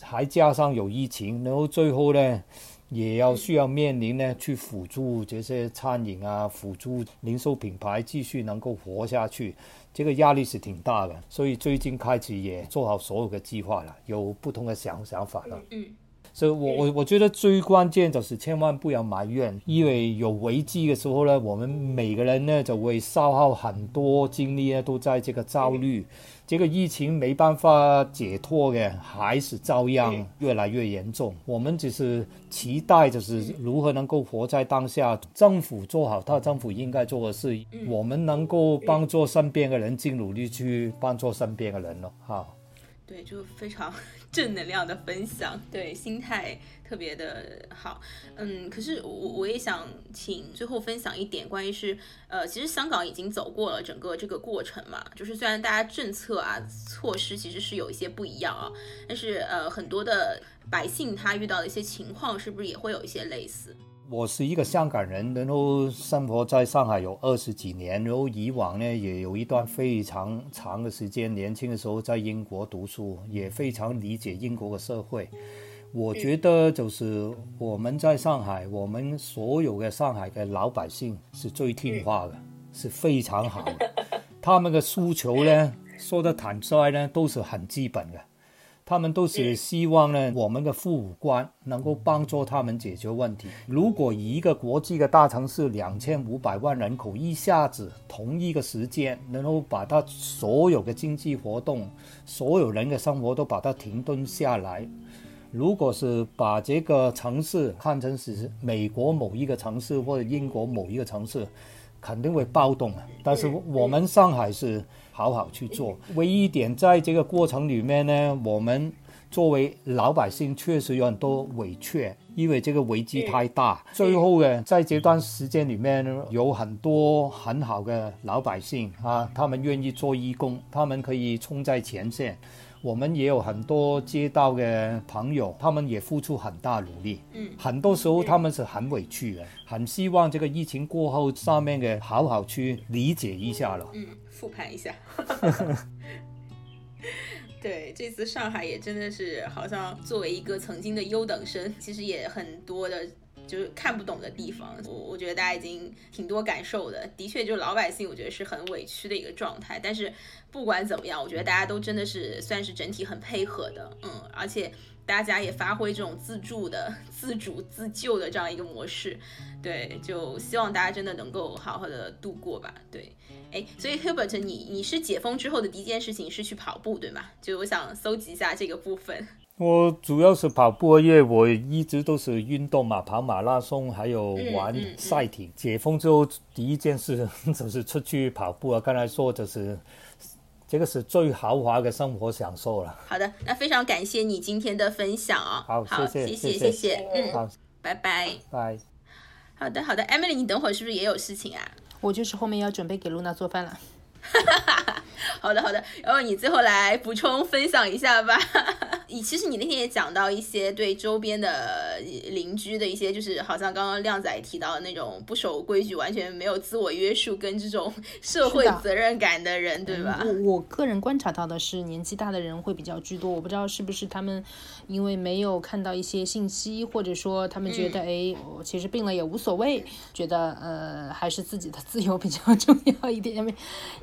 还加上有疫情，然后最后呢。也要需要面临呢，去辅助这些餐饮啊，辅助零售品牌继续能够活下去，这个压力是挺大的。所以最近开始也做好所有的计划了，有不同的想想法了。嗯，所以我我我觉得最关键就是千万不要埋怨，因为有危机的时候呢，我们每个人呢就会消耗很多精力呢，都在这个焦虑。这个疫情没办法解脱的，还是照样越来越严重。我们只是期待，就是如何能够活在当下。政府做好他政府应该做的事，我们能够帮助身边的人，尽努力去帮助身边的人咯。哈，对，就非常 正能量的分享，对，心态。特别的好，嗯，可是我我也想请最后分享一点关于是，呃，其实香港已经走过了整个这个过程嘛，就是虽然大家政策啊措施其实是有一些不一样啊，但是呃很多的百姓他遇到的一些情况是不是也会有一些类似？我是一个香港人，然后生活在上海有二十几年，然后以往呢也有一段非常长的时间，年轻的时候在英国读书，也非常理解英国的社会。我觉得就是我们在上海，我们所有的上海的老百姓是最听话的，是非常好的。他们的诉求呢，说的坦率呢，都是很基本的。他们都是希望呢，我们的父母官能够帮助他们解决问题。如果一个国际的大城市两千五百万人口一下子同一个时间，能够把它所有的经济活动、所有人的生活都把它停顿下来。如果是把这个城市看成是美国某一个城市或者英国某一个城市，肯定会暴动啊。但是我们上海是好好去做。唯一一点，在这个过程里面呢，我们作为老百姓确实有很多委屈，因为这个危机太大。最后呢，在这段时间里面，有很多很好的老百姓啊，他们愿意做义工，他们可以冲在前线。我们也有很多街道的朋友，他们也付出很大努力。嗯，很多时候他们是很委屈的，很希望这个疫情过后，上面的好好去理解一下了。嗯，复盘一下。对，这次上海也真的是，好像作为一个曾经的优等生，其实也很多的。就是看不懂的地方，我我觉得大家已经挺多感受的。的确，就是老百姓，我觉得是很委屈的一个状态。但是不管怎么样，我觉得大家都真的是算是整体很配合的，嗯，而且大家也发挥这种自助的、自主自救的这样一个模式。对，就希望大家真的能够好好的度过吧。对，哎，所以 Hubert，你你是解封之后的第一件事情是去跑步，对吗？就我想搜集一下这个部分。我主要是跑步，因为我一直都是运动嘛，跑马拉松，还有玩赛艇。解封之后，第一件事就是出去跑步啊。刚才说就是。这个是最豪华的生活享受了。好的，那非常感谢你今天的分享啊、好好，谢谢谢谢谢谢，嗯，好，拜拜。拜。好的，好的，Emily，你等会儿是不是也有事情啊？我就是后面要准备给露娜做饭了。好的，好的，然后你最后来补充分享一下吧。你其实你那天也讲到一些对周边的邻居的一些，就是好像刚刚靓仔提到的那种不守规矩、完全没有自我约束跟这种 社会责任感的人，对吧？我我个人观察到的是，年纪大的人会比较居多。我不知道是不是他们因为没有看到一些信息，或者说他们觉得，哎、我其实病了也无所谓，觉得呃还是自己的自由比较 重要一点。因为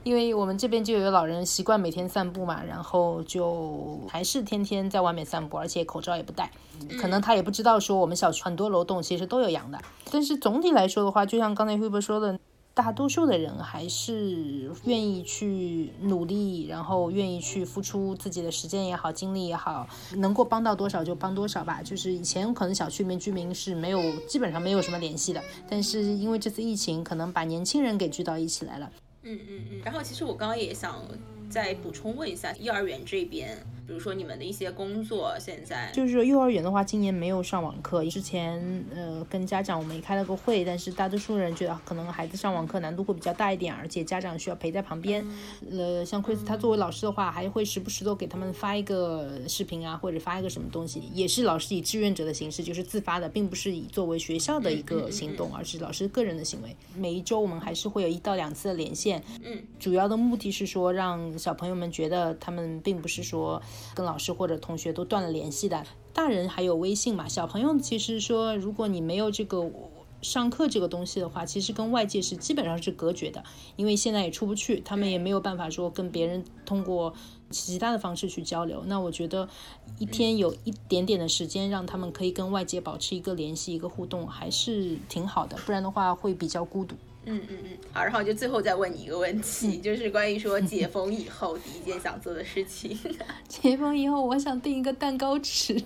因为我们这边就有老人习惯每天散步嘛，然后就还是天天在外面散步，而且口罩也不戴。可能他也不知道说我们小区很多楼栋其实都有阳的，但是总体来说的话，就像刚才辉伯说的，大多数的人还是愿意去努力，然后愿意去付出自己的时间也好，精力也好，能够帮到多少就帮多少吧。就是以前可能小区里面居民是没有，基本上没有什么联系的，但是因为这次疫情，可能把年轻人给聚到一起来了。嗯嗯嗯。然后其实我刚刚也想再补充问一下，幼儿园这边，比如说你们的一些工作，现在就是说幼儿园的话，今年没有上网课。之前呃跟家长我们也开了个会，但是大多数人觉得可能孩子上网课难度会比较大一点，而且家长需要陪在旁边。呃，像 Chris 他作为老师的话，还会时不时的给他们发一个视频啊，或者发一个什么东西，也是老师以志愿者的形式，就是自发的，并不是以作为学校的一个行动，而是老师个人的行为。每一周我们还是会有一到两次的连线，嗯，主要的目的是说让小朋友们觉得他们并不是说跟老师或者同学都断了联系的。大人还有微信嘛，小朋友其实说，如果你没有这个上课这个东西的话，其实跟外界是基本上是隔绝的，因为现在也出不去，他们也没有办法说跟别人通过其他的方式去交流。那我觉得一天有一点点的时间，让他们可以跟外界保持一个联系、一个互动，还是挺好的，不然的话会比较孤独。嗯嗯嗯，好，然后就最后再问你一个问题，就是关于说解封以后第一件想做的事情。解封以后，我想订一个蛋糕吃。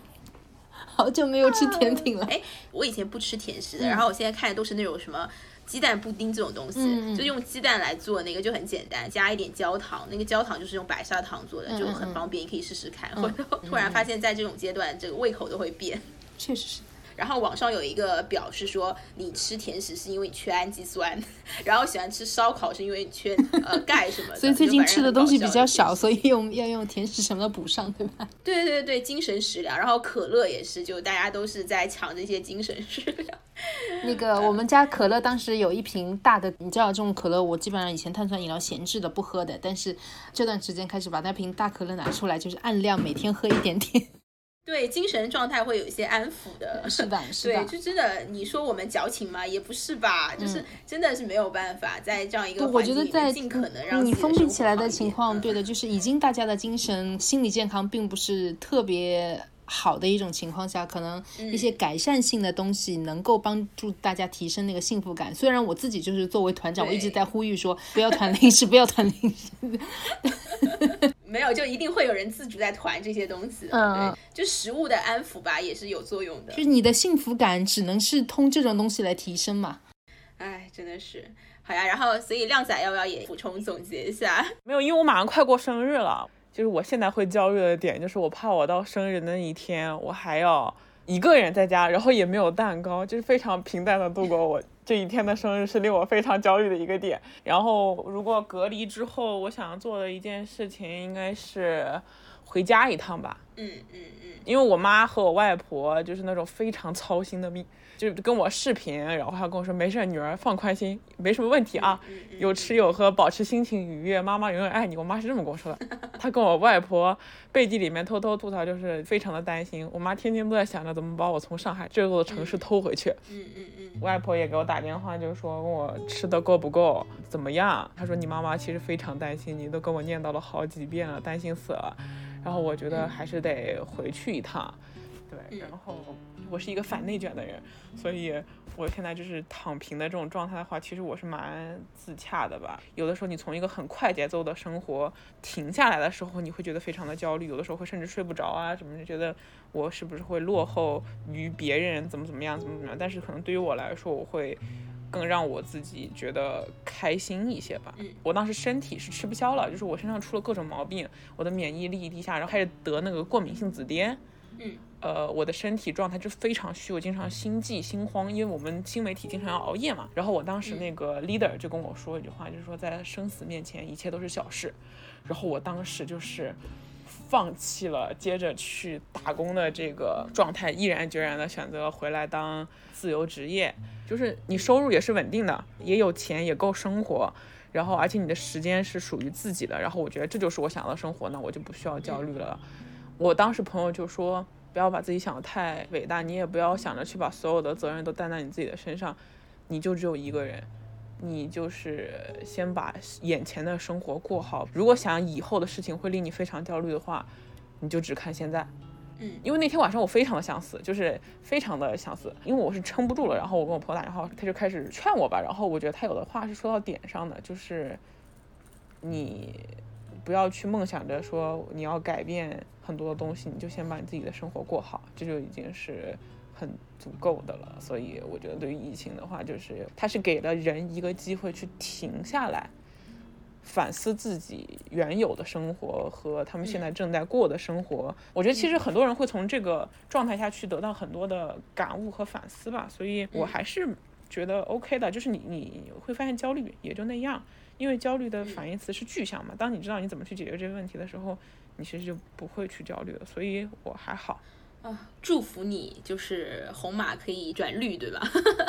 好久没有吃甜品了。哎，我以前不吃甜食的，然后我现在看的都是那种什么鸡蛋布丁这种东西，就用鸡蛋来做那个就很简单，加一点焦糖，那个焦糖就是用白砂糖做的，就很方便，你可以试试看。或者突然发现，在这种阶段，这个胃口都会变。确实是。然后网上有一个表是说，你吃甜食是因为你缺氨基酸，然后喜欢吃烧烤是因为你缺呃钙什么的。所以最近吃的东西比较少，所以以用要用甜食什么的补上，对吧？对对对对，精神食粮。然后可乐也是，就大家都是在抢这些精神食粮。那个我们家可乐当时有一瓶大的，你知道这种可乐，我基本上以前碳酸饮料闲置的不喝的，但是这段时间开始把那瓶大可乐拿出来，就是按量每天喝一点点。对，精神状态会有一些安抚的。是的，是的对，。就真的，你说我们矫情吗？也不是吧，就是真的是没有办法在这样一个嗯我环境里觉得在尽可能让你封闭起来的情况，嗯对的，就是已经大家的精神心理健康并不是特别好的一种情况下，可能嗯一些改善性的东西能够帮助大家提升那个幸福感。虽然我自己就是作为团长，我一直在呼吁说不要团零食，不要团 零食。没有，就一定会有人自主在团这些东西。嗯对，就食物的安抚吧，也是有作用的就。是你的幸福感只能是通这种东西来提升嘛。哎，真的是好呀。然后，所以靓仔要不要也补充总结一下？没有，因为我马上快过生日了，就是我现在会焦虑的点，就是我怕我到生日那一天，我还要一个人在家，然后也没有蛋糕，就是非常平淡的度过我这一天的生日，是令我非常焦虑的一个点。然后，如果隔离之后，我想做的一件事情应该是回家一趟吧。嗯嗯嗯，因为我妈和我外婆就是那种非常操心的命，就跟我视频，然后还跟我说没事儿，女儿放宽心，没什么问题啊，有吃有喝，保持心情愉悦，妈妈永远爱你。我妈是这么跟我说的。她跟我外婆背地里面偷偷吐槽，就是非常的担心。我妈天天都在想着怎么把我从上海这座城市偷回去。嗯嗯嗯，外婆也给我打电话，就是说问我吃的够不够，怎么样？她说你妈妈其实非常担心你，都跟我念叨了好几遍了，担心死了。然后我觉得还是得回去一趟，对。然后我是一个反内卷的人，所以我现在就是躺平的这种状态的话，其实我是蛮自洽的吧。有的时候你从一个很快节奏的生活停下来的时候，你会觉得非常的焦虑，有的时候会甚至睡不着啊什么，就觉得我是不是会落后于别人，怎么怎么样，怎么怎么样。但是可能对于我来说，我会。更让我自己觉得开心一些吧。嗯我当时身体是吃不消了，就是我身上出了各种毛病，我的免疫力低下，然后开始得那个过敏性紫癜。嗯，呃，我的身体状态就非常虚，我经常心悸、心慌，因为我们新媒体经常要熬夜嘛。然后我当时那个 leader 就跟我说一句话，就是说在生死面前一切都是小事。然后我当时就是放弃了接着去打工的这个状态，毅然决然的选择回来当自由职业，就是你收入也是稳定的，也有钱，也够生活。然后，而且你的时间是属于自己的，然后我觉得这就是我想要的生活，那我就不需要焦虑了。我当时朋友就说，不要把自己想得太伟大，你也不要想着去把所有的责任都担在你自己的身上，你就只有一个人，你就是先把眼前的生活过好。如果想以后的事情会令你非常焦虑的话，你就只看现在。嗯因为那天晚上我非常的想死，就是非常的想死，因为我是撑不住了。然后我跟我朋友打电话，他就开始劝我吧。然后我觉得他有的话是说到点上的，就是你不要去梦想着说你要改变很多的东西，你就先把你自己的生活过好，这就已经是很足够的了。所以我觉得对于疫情的话，就是它是给了人一个机会去停下来。反思自己原有的生活和他们现在正在过的生活，我觉得其实很多人会从这个状态下去得到很多的感悟和反思吧，所以我还是觉得 OK 的。就是你你会发现焦虑也就那样，因为焦虑的反义词是具象嘛。当你知道你怎么去解决这个问题的时候，你其实就不会去焦虑了。所以我还好。啊，祝福你，就是红马可以转绿，对吧？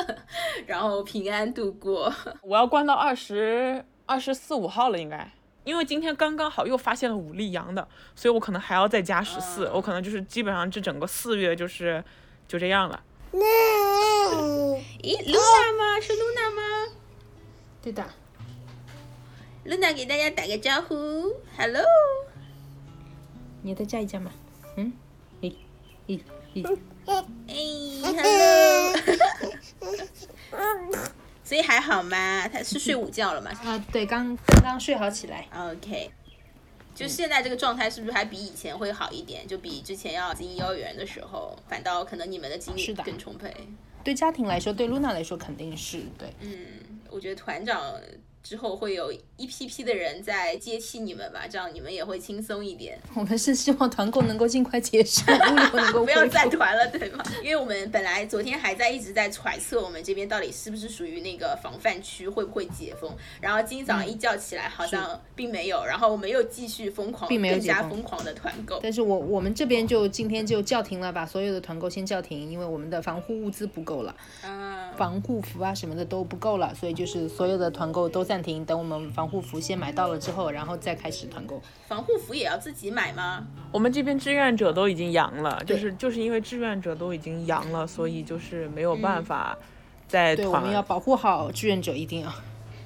然后平安度过。我要关到二十二十四五号了，应该。因为今天刚刚好又发现了五粒阳的，所以我可能还要再加十四、我可能就是基本上这整个四月就是就这样了。咦，Luna 吗？是 Luna 吗对的，？Luna 给大家打个招呼，Hello。你再叫一叫嘛。嗯，诶诶诶，哎，Hello。所以还好吗？他是睡午觉了吗啊，对，刚刚刚睡好起来。？OK。就现在这个状态，是不是还比以前会好一点？就比之前要进幼儿园的时候，反倒可能你们的精力更充沛。对家庭来说，对露娜来说肯定是对。嗯，我觉得团长之后会有一批批的人在接替你们吧，这样你们也会轻松一点。我们是希望团购能够尽快结束，物流能够 不要。再团了，对吗？因为我们本来昨天还在一直在揣测我们这边到底是不是属于那个防范区，会不会解封。然后今天早上一觉起来，好像并没有，然后我们又继续疯狂，并没有更加疯狂的团购。但是我我们这边就今天就叫停了，把所有的团购先叫停，因为我们的防护物资不够了，啊，防护服啊什么的都不够了，所以就是所有的团购都暂停，等我们防护服先买到了之后，然后再开始团购。防护服也要自己买吗？我们这边志愿者都已经阳了，就是就是因为志愿者都已经阳了，所以就是没有办法再对，我。们要保护好志愿者，一定要。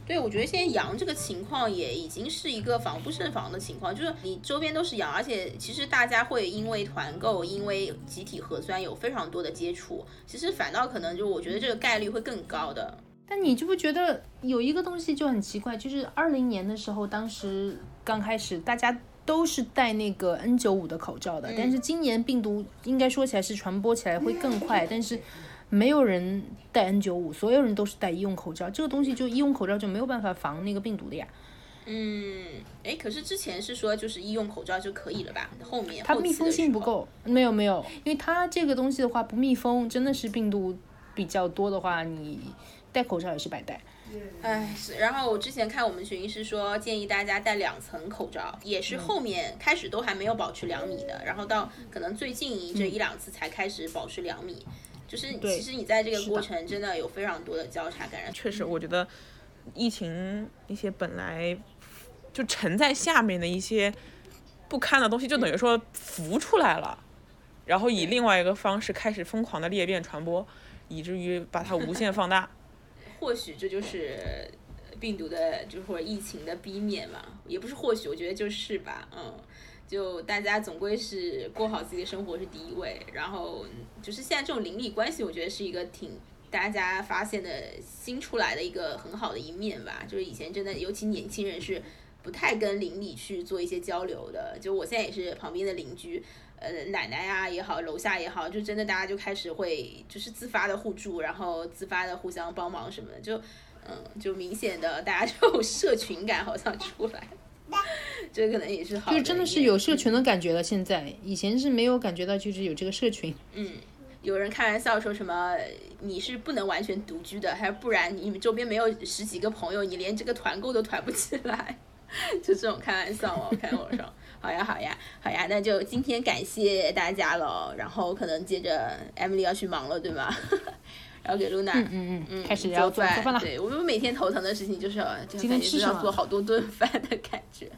对，我觉得现在阳这个情况也已经是一个防不胜防的情况，就是你周边都是阳，而且其实大家会因为团购、因为集体核酸有非常多的接触，其实反倒可能就我觉得这个概率会更高的。但你就不觉得有一个东西就很奇怪，就是二零年的时候，当时刚开始大家都是戴那个 N 九五的口罩的，但是今年病毒应该说起来是传播起来会更快，但是没有人戴 N 九五，所有人都是戴医用口罩，这个东西就医用口罩就没有办法防那个病毒的呀。嗯，哎，可是之前是说就是医用口罩就可以了吧？后面它密封性不够，没有没有，因为它这个东西的话不密封，真的是病毒比较多的话，你戴口罩也是白戴。哎，是。然后我之前看我们群医师说，建议大家戴两层口罩，也是后面开始都还没有保持两米的，然后到可能最近这一两次才开始保持两米。就是其实你在这个过程真的有非常多的交叉感染。确实，我觉得疫情一些本来就沉在下面的一些不堪的东西，就等于说浮出来了，然后以另外一个方式开始疯狂的裂变传播，以至于把它无限放大。或许这就是病毒的，就是或者疫情的逼面嘛，也不是或许，我觉得就是吧，嗯，就大家总归是过好自己的生活是第一位，然后就是现在这种邻里关系，我觉得是一个挺大家发现的新出来的一个很好的一面吧，就是以前真的，尤其年轻人是不太跟邻里去做一些交流的，就我现在也是旁边的邻居。呃奶奶啊也好，楼下也好，就真的大家就开始会就是自发的互助，然后自发的互相帮忙什么的，就嗯就明显的大家就有社群感好像出来，这可能也是好，就真的是有社群的感觉了。现在以前是没有感觉到，就是有这个社群。嗯。有人开玩笑说什么你是不能完全独居的，还不然你们周边没有十几个朋友，你连这个团购都团不起来，就这种开玩笑哦，开玩笑。好呀，好呀，好呀，那就今天感谢大家了，然后可能接着 Emily 要去忙了，对吗？然后给露娜，嗯嗯嗯，开始要做饭了。对我们每天头疼的事情就是今天是要做好多顿饭的感觉。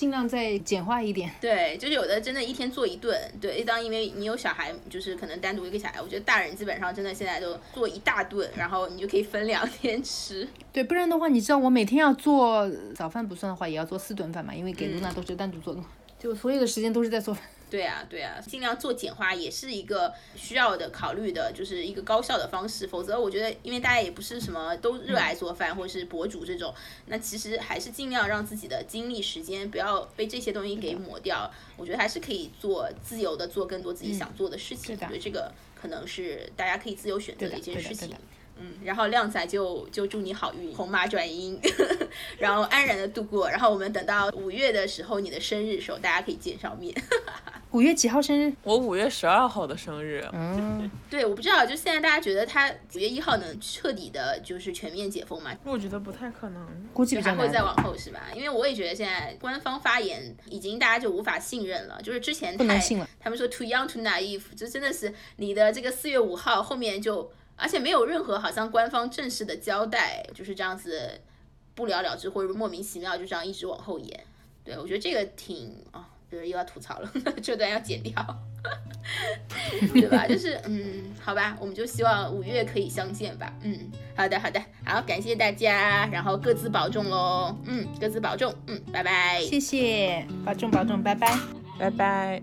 尽量再简化一点。对，就是有的真的一天做一顿。对，当因为你有小孩，就是可能单独一个小孩，我觉得大人基本上真的现在都做一大顿，然后你就可以分两天吃。对，不然的话，你知道我每天要做早饭不算的话，也要做四顿饭嘛，因为给露娜都是单独做的，就所有的时间都是在做饭。对啊，对啊，尽量做简化也是一个需要的考虑的，就是一个高效的方式。否则，我觉得因为大家也不是什么都热爱做饭或者是博主这种，那其实还是尽量让自己的精力时间不要被这些东西给抹掉。我觉得还是可以做自由的做更多自己想做的事情。对，这个可能是大家可以自由选择的一件事情。嗯，然后靓仔就就祝你好运，红马转阴，然后安然的度过。然后我们等到五月的时候，你的生日的时候，大家可以见上面。五月几号生日？我五月十二号的生日。嗯，对，我不知道，就现在大家觉得他五月一号能彻底的，就是全面解封吗？我觉得不太可能，估计还会再往后是吧？因为我也觉得现在官方发言已经大家就无法信任了，就是之前太他们说 too young too naive，就真的是你的这个四月五号后面就。而且没有任何好像官方正式的交代，就是这样子不了了之，或者莫名其妙就这样一直往后延。对我觉得这个挺啊，就是又要吐槽了，这段要剪掉，对吧？就是嗯，好吧，我们就希望五月可以相见吧。嗯，好的，好的，好，感谢大家，然后各自保重喽。嗯，各自保重。嗯，拜拜。谢谢，保重保重，拜拜，拜拜。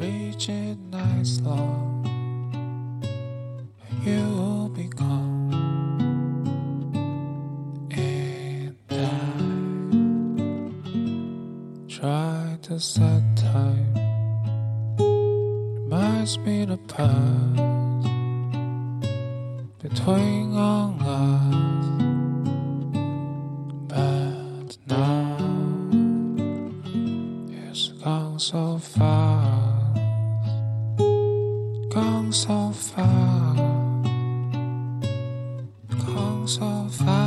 Frigid nights long, you will be gone, and I try to set time. Reminds me the past. Between on us, but now it's gone so far gone so far, gone so far.